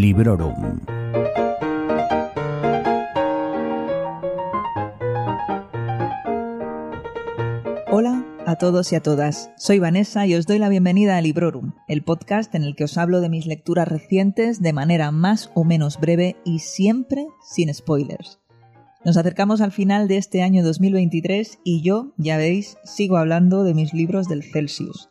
Librorum. Hola a todos y a todas. Soy Vanessa y os doy la bienvenida a Librorum, el podcast en el que os hablo de mis lecturas recientes de manera más o menos breve y siempre sin spoilers. Nos acercamos al final de este año 2023 y yo, ya veis, sigo hablando de mis libros del Celsius.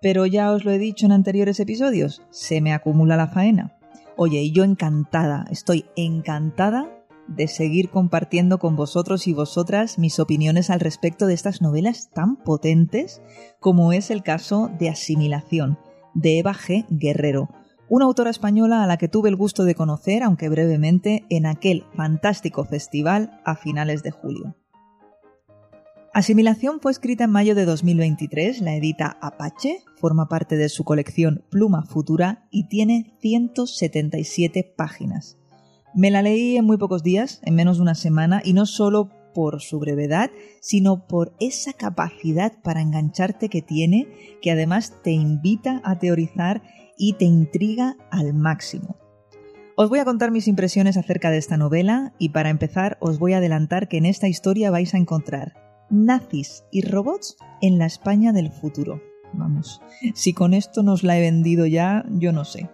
Pero ya os lo he dicho en anteriores episodios, se me acumula la faena. Oye, y yo encantada, estoy encantada de seguir compartiendo con vosotros y vosotras mis opiniones al respecto de estas novelas tan potentes como es el caso de Asimilación, de Eva G. Guerrero, una autora española a la que tuve el gusto de conocer, aunque brevemente, en aquel fantástico festival a finales de julio. Asimilación fue escrita en mayo de 2023, la edita Apache, forma parte de su colección Pluma Futura y tiene 177 páginas. Me la leí en muy pocos días, en menos de una semana, y no solo por su brevedad, sino por esa capacidad para engancharte que tiene, que además te invita a teorizar y te intriga al máximo. Os voy a contar mis impresiones acerca de esta novela y para empezar os voy a adelantar que en esta historia vais a encontrar nazis y robots en la España del futuro. Vamos, si con esto nos la he vendido ya, yo no sé.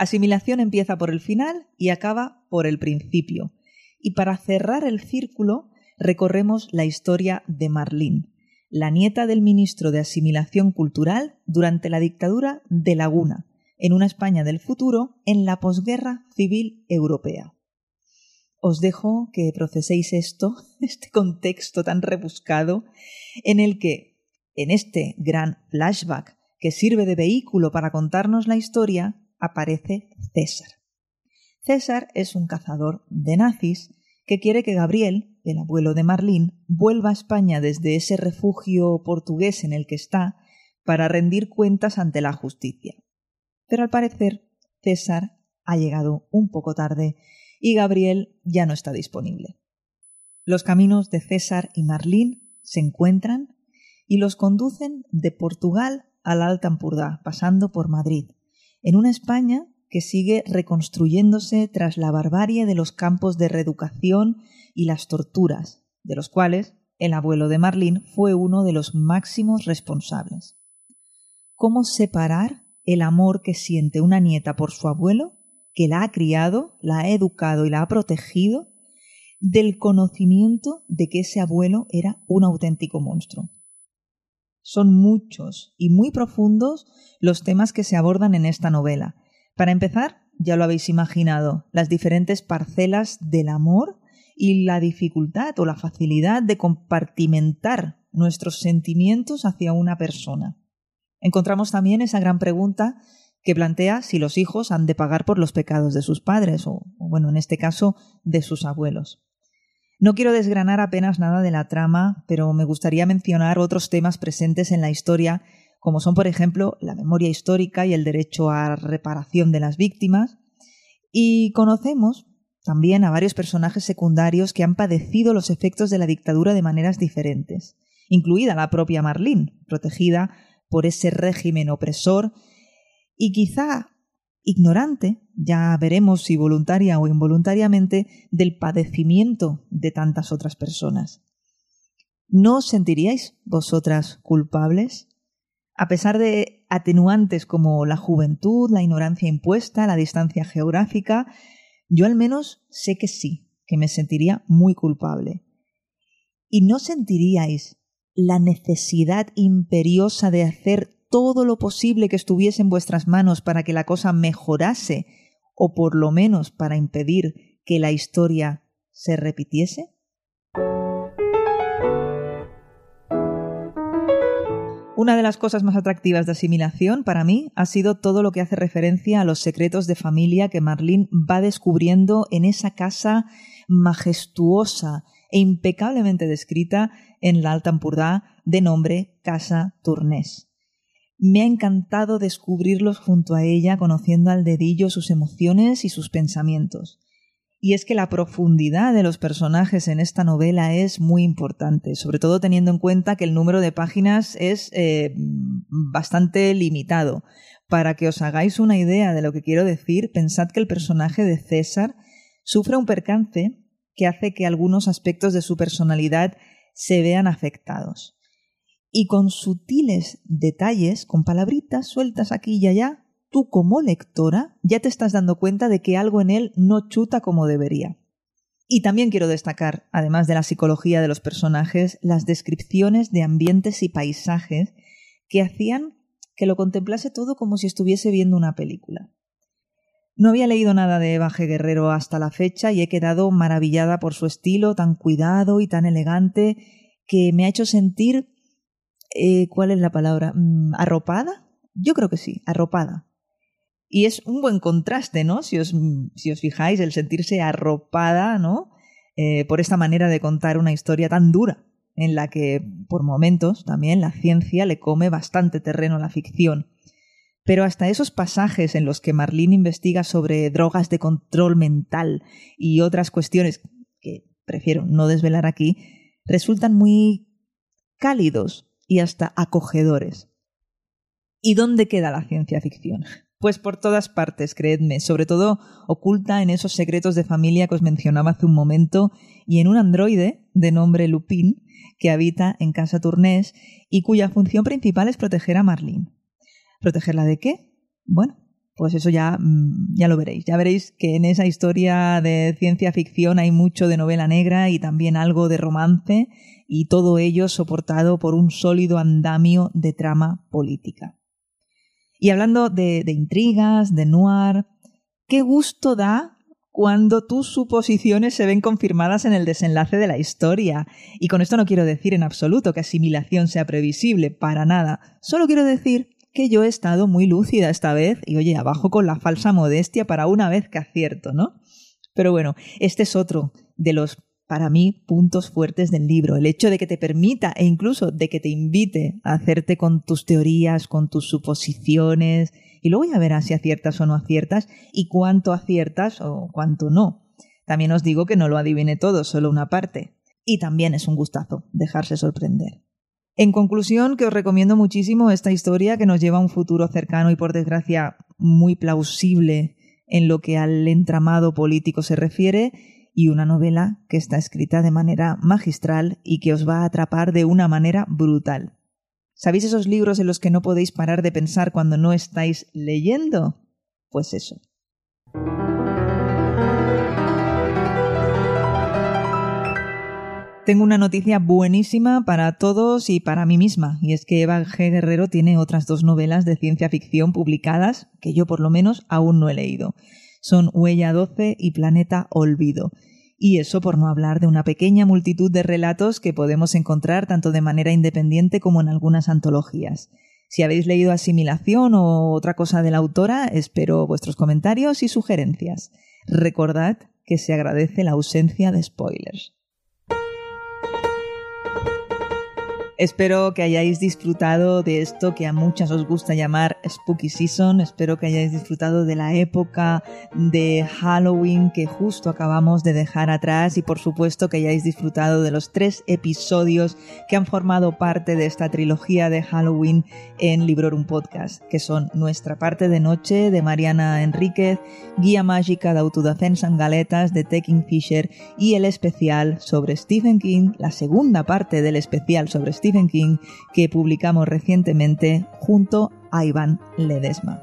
Asimilación empieza por el final y acaba por el principio. Y para cerrar el círculo, recorremos la historia de Marlene, la nieta del ministro de Asimilación Cultural durante la dictadura de Laguna, en una España del futuro en la posguerra civil europea. Os dejo que proceséis esto, este contexto tan rebuscado, en el que, en este gran flashback que sirve de vehículo para contarnos la historia, aparece César. César es un cazador de nazis que quiere que Gabriel, el abuelo de Marlene, vuelva a España desde ese refugio portugués en el que está para rendir cuentas ante la justicia. Pero al parecer César ha llegado un poco tarde y Gabriel ya no está disponible. Los caminos de César y Marlene se encuentran y los conducen de Portugal a la Alta pasando por Madrid, en una España que sigue reconstruyéndose tras la barbarie de los campos de reeducación y las torturas, de los cuales el abuelo de Marlene fue uno de los máximos responsables. ¿Cómo separar el amor que siente una nieta por su abuelo, que la ha criado, la ha educado y la ha protegido, del conocimiento de que ese abuelo era un auténtico monstruo? Son muchos y muy profundos los temas que se abordan en esta novela, para empezar, ya lo habéis imaginado, las diferentes parcelas del amor y la dificultad o la facilidad de compartimentar nuestros sentimientos hacia una persona. Encontramos también esa gran pregunta que plantea si los hijos han de pagar por los pecados de sus padres o, bueno, en este caso, de sus abuelos. No quiero desgranar apenas nada de la trama, pero me gustaría mencionar otros temas presentes en la historia como son, por ejemplo, la memoria histórica y el derecho a reparación de las víctimas. Y conocemos también a varios personajes secundarios que han padecido los efectos de la dictadura de maneras diferentes, incluida la propia Marlene, protegida por ese régimen opresor y quizá ignorante, ya veremos si voluntaria o involuntariamente, del padecimiento de tantas otras personas. ¿No os sentiríais vosotras culpables? A pesar de atenuantes como la juventud, la ignorancia impuesta, la distancia geográfica, yo al menos sé que sí, que me sentiría muy culpable. ¿Y no sentiríais la necesidad imperiosa de hacer todo lo posible que estuviese en vuestras manos para que la cosa mejorase, o por lo menos para impedir que la historia se repitiese? Una de las cosas más atractivas de asimilación para mí ha sido todo lo que hace referencia a los secretos de familia que Marlene va descubriendo en esa casa majestuosa e impecablemente descrita en la Alta de nombre Casa Tournés. Me ha encantado descubrirlos junto a ella, conociendo al dedillo sus emociones y sus pensamientos. Y es que la profundidad de los personajes en esta novela es muy importante, sobre todo teniendo en cuenta que el número de páginas es eh, bastante limitado. Para que os hagáis una idea de lo que quiero decir, pensad que el personaje de César sufre un percance que hace que algunos aspectos de su personalidad se vean afectados. Y con sutiles detalles, con palabritas sueltas aquí y allá, tú como lectora ya te estás dando cuenta de que algo en él no chuta como debería. Y también quiero destacar, además de la psicología de los personajes, las descripciones de ambientes y paisajes que hacían que lo contemplase todo como si estuviese viendo una película. No había leído nada de Eva Guerrero hasta la fecha y he quedado maravillada por su estilo tan cuidado y tan elegante que me ha hecho sentir eh, ¿cuál es la palabra? Mm, ¿Arropada? Yo creo que sí, arropada. Y es un buen contraste, ¿no? Si os, si os fijáis, el sentirse arropada, ¿no? Eh, por esta manera de contar una historia tan dura, en la que, por momentos, también la ciencia le come bastante terreno a la ficción. Pero hasta esos pasajes en los que Marlene investiga sobre drogas de control mental y otras cuestiones que prefiero no desvelar aquí, resultan muy cálidos y hasta acogedores. ¿Y dónde queda la ciencia ficción? Pues por todas partes, creedme, sobre todo oculta en esos secretos de familia que os mencionaba hace un momento y en un androide de nombre Lupin que habita en Casa Tournés y cuya función principal es proteger a Marlene. ¿Protegerla de qué? Bueno, pues eso ya, mm, ya lo veréis. Ya veréis que en esa historia de ciencia ficción hay mucho de novela negra y también algo de romance y todo ello soportado por un sólido andamio de trama política. Y hablando de, intrigas, de noir, qué gusto da cuando tus suposiciones se ven confirmadas en el desenlace de la historia. Y con esto no quiero decir en absoluto que asimilación sea previsible, para nada. Solo quiero decir que yo he estado muy lúcida esta vez y oye, abajo con la falsa modestia para una vez que acierto, ¿no? Pero bueno, este es otro de los para mí puntos fuertes del libro. El hecho de que te permita e incluso de que te invite a hacerte con tus teorías, con tus suposiciones, y luego ya verás si aciertas o no aciertas y cuánto aciertas o cuánto no. También os digo que no lo adivine todo, solo una parte. Y también es un gustazo dejarse sorprender. En conclusión, que os recomiendo muchísimo esta historia que nos lleva a un futuro cercano y por desgracia muy plausible en lo que al entramado político se refiere y una novela que está escrita de manera magistral y que os va a atrapar de una manera brutal. ¿Sabéis esos libros en los que no podéis parar de pensar cuando no estáis leyendo? Pues eso. Tengo una noticia buenísima para todos y para mí misma, y es que Eva G. Guerrero tiene otras dos novelas de ciencia ficción publicadas que yo por lo menos aún no he leído son Huella 12 y Planeta Olvido. Y eso por no hablar de una pequeña multitud de relatos que podemos encontrar tanto de manera independiente como en algunas antologías. Si habéis leído Asimilación o otra cosa de la autora, espero vuestros comentarios y sugerencias. Recordad que se agradece la ausencia de spoilers. Espero que hayáis disfrutado de esto que a muchas os gusta llamar Spooky Season. Espero que hayáis disfrutado de la época de Halloween que justo acabamos de dejar atrás y por supuesto que hayáis disfrutado de los tres episodios que han formado parte de esta trilogía de Halloween en Librorum Podcast, que son Nuestra parte de noche de Mariana Enríquez, Guía mágica de autodefensa en galetas de Taking Fisher y el especial sobre Stephen King, la segunda parte del especial sobre King que publicamos recientemente junto a Iván Ledesma.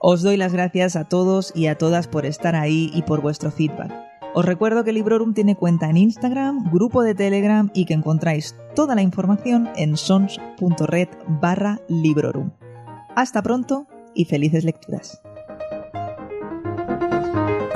Os doy las gracias a todos y a todas por estar ahí y por vuestro feedback. Os recuerdo que Librorum tiene cuenta en Instagram, grupo de Telegram y que encontráis toda la información en sons.red barra Librorum. Hasta pronto y felices lecturas.